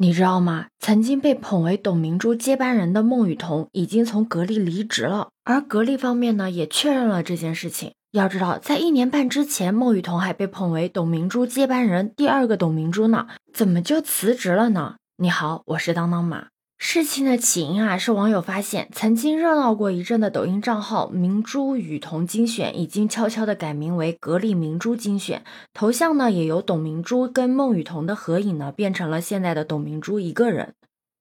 你知道吗？曾经被捧为董明珠接班人的孟羽童已经从格力离职了，而格力方面呢也确认了这件事情。要知道，在一年半之前，孟羽童还被捧为董明珠接班人第二个董明珠呢，怎么就辞职了呢？你好，我是当当马。事情的起因啊，是网友发现，曾经热闹过一阵的抖音账号“明珠雨桐精选”已经悄悄的改名为“格力明珠精选”，头像呢也由董明珠跟孟雨桐的合影呢变成了现在的董明珠一个人。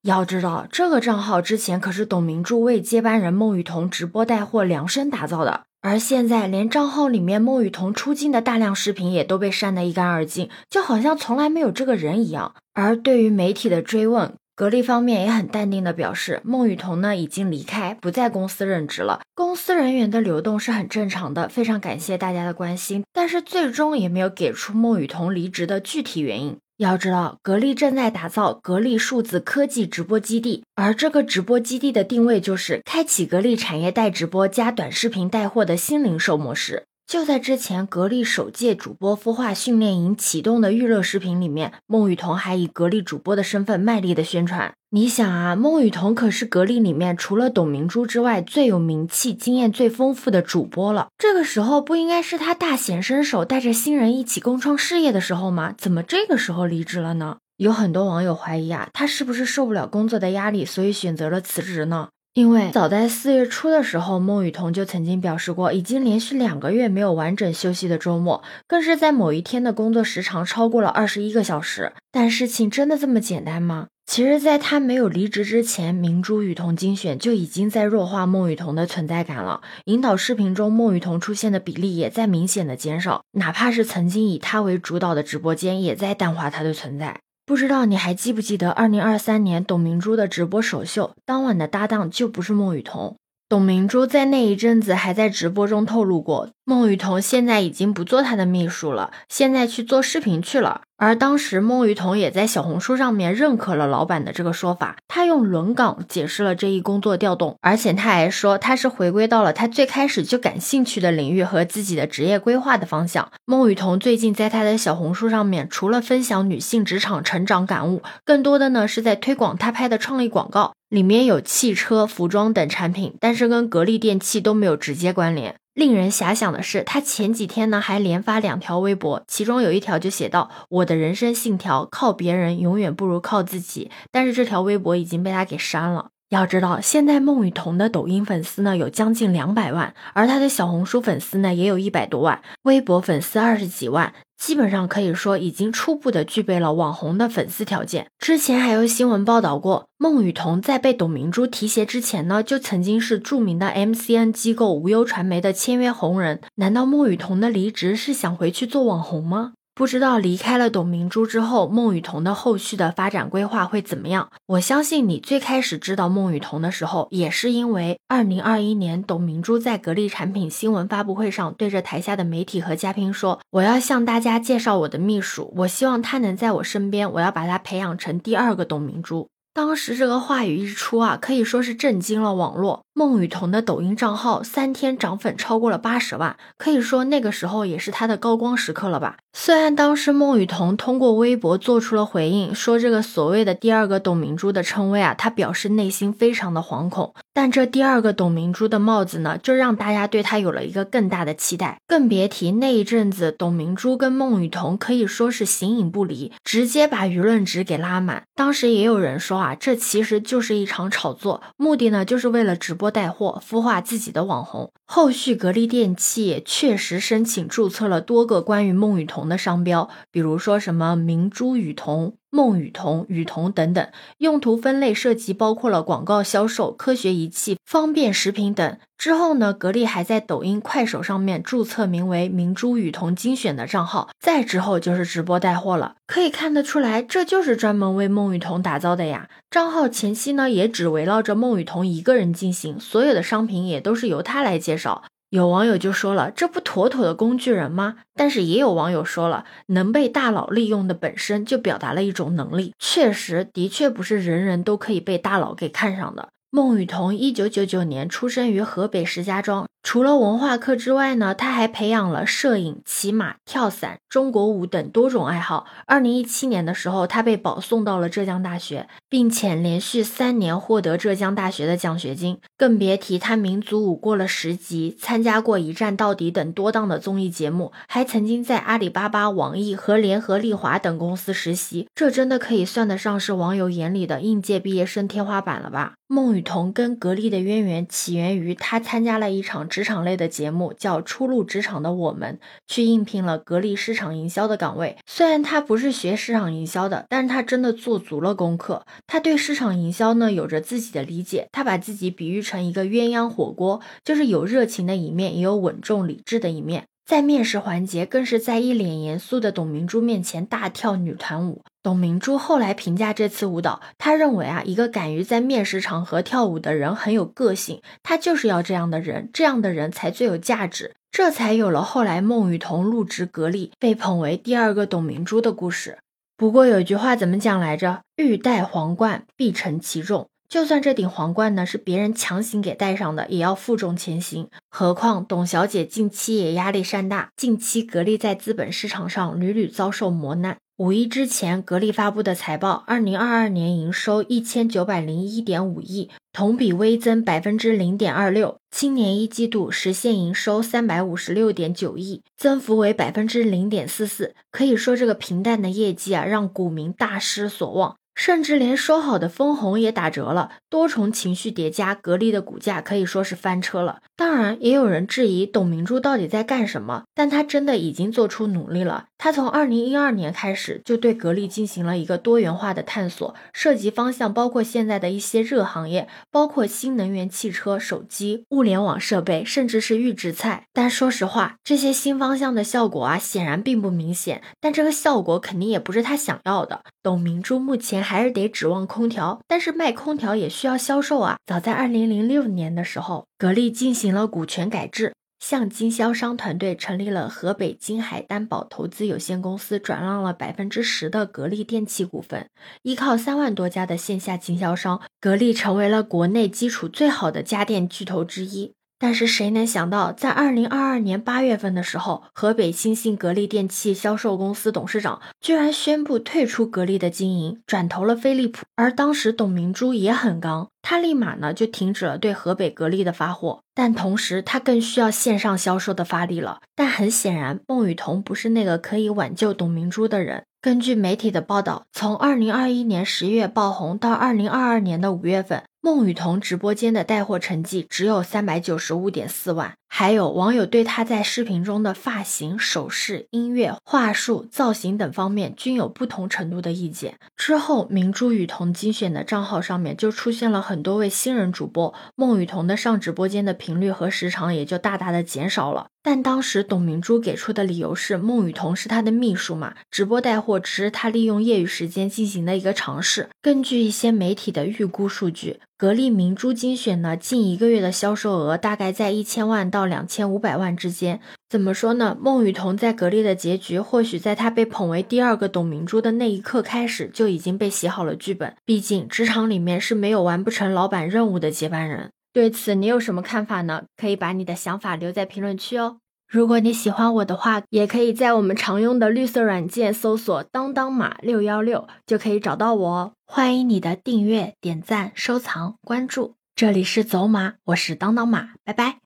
要知道，这个账号之前可是董明珠为接班人孟雨桐直播带货量身打造的，而现在连账号里面孟雨桐出镜的大量视频也都被删得一干二净，就好像从来没有这个人一样。而对于媒体的追问，格力方面也很淡定的表示，孟雨桐呢已经离开，不在公司任职了。公司人员的流动是很正常的，非常感谢大家的关心。但是最终也没有给出孟雨桐离职的具体原因。要知道，格力正在打造格力数字科技直播基地，而这个直播基地的定位就是开启格力产业带直播加短视频带货的新零售模式。就在之前，格力首届主播孵化训练营启动的预热视频里面，孟雨桐还以格力主播的身份卖力的宣传。你想啊，孟雨桐可是格力里面除了董明珠之外最有名气、经验最丰富的主播了。这个时候不应该是他大显身手、带着新人一起共创事业的时候吗？怎么这个时候离职了呢？有很多网友怀疑啊，他是不是受不了工作的压力，所以选择了辞职呢？因为早在四月初的时候，孟雨桐就曾经表示过，已经连续两个月没有完整休息的周末，更是在某一天的工作时长超过了二十一个小时。但事情真的这么简单吗？其实，在他没有离职之前，明珠雨桐精选就已经在弱化孟雨桐的存在感了。引导视频中，孟雨桐出现的比例也在明显的减少，哪怕是曾经以他为主导的直播间，也在淡化他的存在。不知道你还记不记得，二零二三年董明珠的直播首秀当晚的搭档就不是孟雨桐。董明珠在那一阵子还在直播中透露过，孟雨桐现在已经不做她的秘书了，现在去做视频去了。而当时孟雨桐也在小红书上面认可了老板的这个说法，他用轮岗解释了这一工作调动，而且他还说他是回归到了他最开始就感兴趣的领域和自己的职业规划的方向。孟雨桐最近在他的小红书上面，除了分享女性职场成长感悟，更多的呢是在推广他拍的创意广告，里面有汽车、服装等产品，但是跟格力电器都没有直接关联。令人遐想的是，他前几天呢还连发两条微博，其中有一条就写到：“我的人生信条，靠别人永远不如靠自己。”但是这条微博已经被他给删了。要知道，现在孟雨桐的抖音粉丝呢有将近两百万，而她的小红书粉丝呢也有一百多万，微博粉丝二十几万。基本上可以说，已经初步的具备了网红的粉丝条件。之前还有新闻报道过，孟雨桐在被董明珠提携之前呢，就曾经是著名的 MCN 机构无忧传媒的签约红人。难道孟雨桐的离职是想回去做网红吗？不知道离开了董明珠之后，孟雨桐的后续的发展规划会怎么样？我相信你最开始知道孟雨桐的时候，也是因为二零二一年董明珠在格力产品新闻发布会上对着台下的媒体和嘉宾说：“我要向大家介绍我的秘书，我希望他能在我身边，我要把他培养成第二个董明珠。”当时这个话语一出啊，可以说是震惊了网络。孟雨桐的抖音账号三天涨粉超过了八十万，可以说那个时候也是她的高光时刻了吧。虽然当时孟雨桐通过微博做出了回应，说这个所谓的第二个董明珠的称谓啊，她表示内心非常的惶恐。但这第二个董明珠的帽子呢，就让大家对她有了一个更大的期待。更别提那一阵子，董明珠跟孟雨桐可以说是形影不离，直接把舆论值给拉满。当时也有人说啊。这其实就是一场炒作，目的呢就是为了直播带货，孵化自己的网红。后续格力电器也确实申请注册了多个关于孟羽童的商标，比如说什么明珠羽童。孟雨桐、雨桐等等，用途分类涉及包括了广告销售、科学仪器、方便食品等。之后呢，格力还在抖音、快手上面注册名为“明珠雨桐精选”的账号。再之后就是直播带货了，可以看得出来，这就是专门为孟雨桐打造的呀。账号前期呢，也只围绕着孟雨桐一个人进行，所有的商品也都是由他来介绍。有网友就说了，这不妥妥的工具人吗？但是也有网友说了，能被大佬利用的本身就表达了一种能力，确实的确不是人人都可以被大佬给看上的。孟羽童一九九九年出生于河北石家庄。除了文化课之外呢，他还培养了摄影、骑马、跳伞、中国舞等多种爱好。二零一七年的时候，他被保送到了浙江大学，并且连续三年获得浙江大学的奖学金。更别提他民族舞过了十级，参加过《一站到底》等多档的综艺节目，还曾经在阿里巴巴、网易和联合利华等公司实习。这真的可以算得上是网友眼里的应届毕业生天花板了吧？孟羽童跟格力的渊源起源于他参加了一场职场类的节目，叫《初入职场的我们》，去应聘了格力市场营销的岗位。虽然他不是学市场营销的，但是他真的做足了功课。他对市场营销呢有着自己的理解。他把自己比喻成一个鸳鸯火锅，就是有热情的一面，也有稳重理智的一面。在面试环节，更是在一脸严肃的董明珠面前大跳女团舞。董明珠后来评价这次舞蹈，她认为啊，一个敢于在面试场合跳舞的人很有个性，她就是要这样的人，这样的人才最有价值，这才有了后来孟羽童入职格力，被捧为第二个董明珠的故事。不过有句话怎么讲来着？欲戴皇冠，必承其重。就算这顶皇冠呢是别人强行给戴上的，也要负重前行。何况董小姐近期也压力山大，近期格力在资本市场上屡屡遭受磨难。五一之前，格力发布的财报，二零二二年营收一千九百零一点五亿，同比微增百分之零点二六。今年一季度实现营收三百五十六点九亿，增幅为百分之零点四四。可以说，这个平淡的业绩啊，让股民大失所望。甚至连说好的分红也打折了，多重情绪叠加，格力的股价可以说是翻车了。当然，也有人质疑董明珠到底在干什么，但她真的已经做出努力了。她从二零一二年开始就对格力进行了一个多元化的探索，涉及方向包括现在的一些热行业，包括新能源汽车、手机、物联网设备，甚至是预制菜。但说实话，这些新方向的效果啊，显然并不明显。但这个效果肯定也不是他想要的。董明珠目前还是得指望空调，但是卖空调也需要销售啊。早在二零零六年的时候，格力进行了股权改制，向经销商团队成立了河北金海担保投资有限公司，转让了百分之十的格力电器股份。依靠三万多家的线下经销商，格力成为了国内基础最好的家电巨头之一。但是谁能想到，在二零二二年八月份的时候，河北新兴格力电器销售公司董事长居然宣布退出格力的经营，转投了飞利浦。而当时董明珠也很刚，他立马呢就停止了对河北格力的发货，但同时他更需要线上销售的发力了。但很显然，孟羽童不是那个可以挽救董明珠的人。根据媒体的报道，从二零二一年十月爆红到二零二二年的五月份。孟雨桐直播间的带货成绩只有三百九十五点四万，还有网友对他在视频中的发型、首饰、音乐、话术、造型等方面均有不同程度的意见。之后，明珠雨桐精选的账号上面就出现了很多位新人主播，孟羽童的上直播间的频率和时长也就大大的减少了。但当时董明珠给出的理由是，孟羽童是他的秘书嘛，直播带货只是他利用业余时间进行的一个尝试。根据一些媒体的预估数据，格力明珠精选呢，近一个月的销售额大概在一千万到到两千五百万之间。怎么说呢？孟羽童在格力的结局，或许在他被捧为第二个董明珠的那一刻开始，就已经被写好了剧本。毕竟职场里面是没有完不成老板任务的接班人。对此，你有什么看法呢？可以把你的想法留在评论区哦。如果你喜欢我的话，也可以在我们常用的绿色软件搜索“当当马六幺六”，就可以找到我哦。欢迎你的订阅、点赞、收藏、关注。这里是走马，我是当当马，拜拜。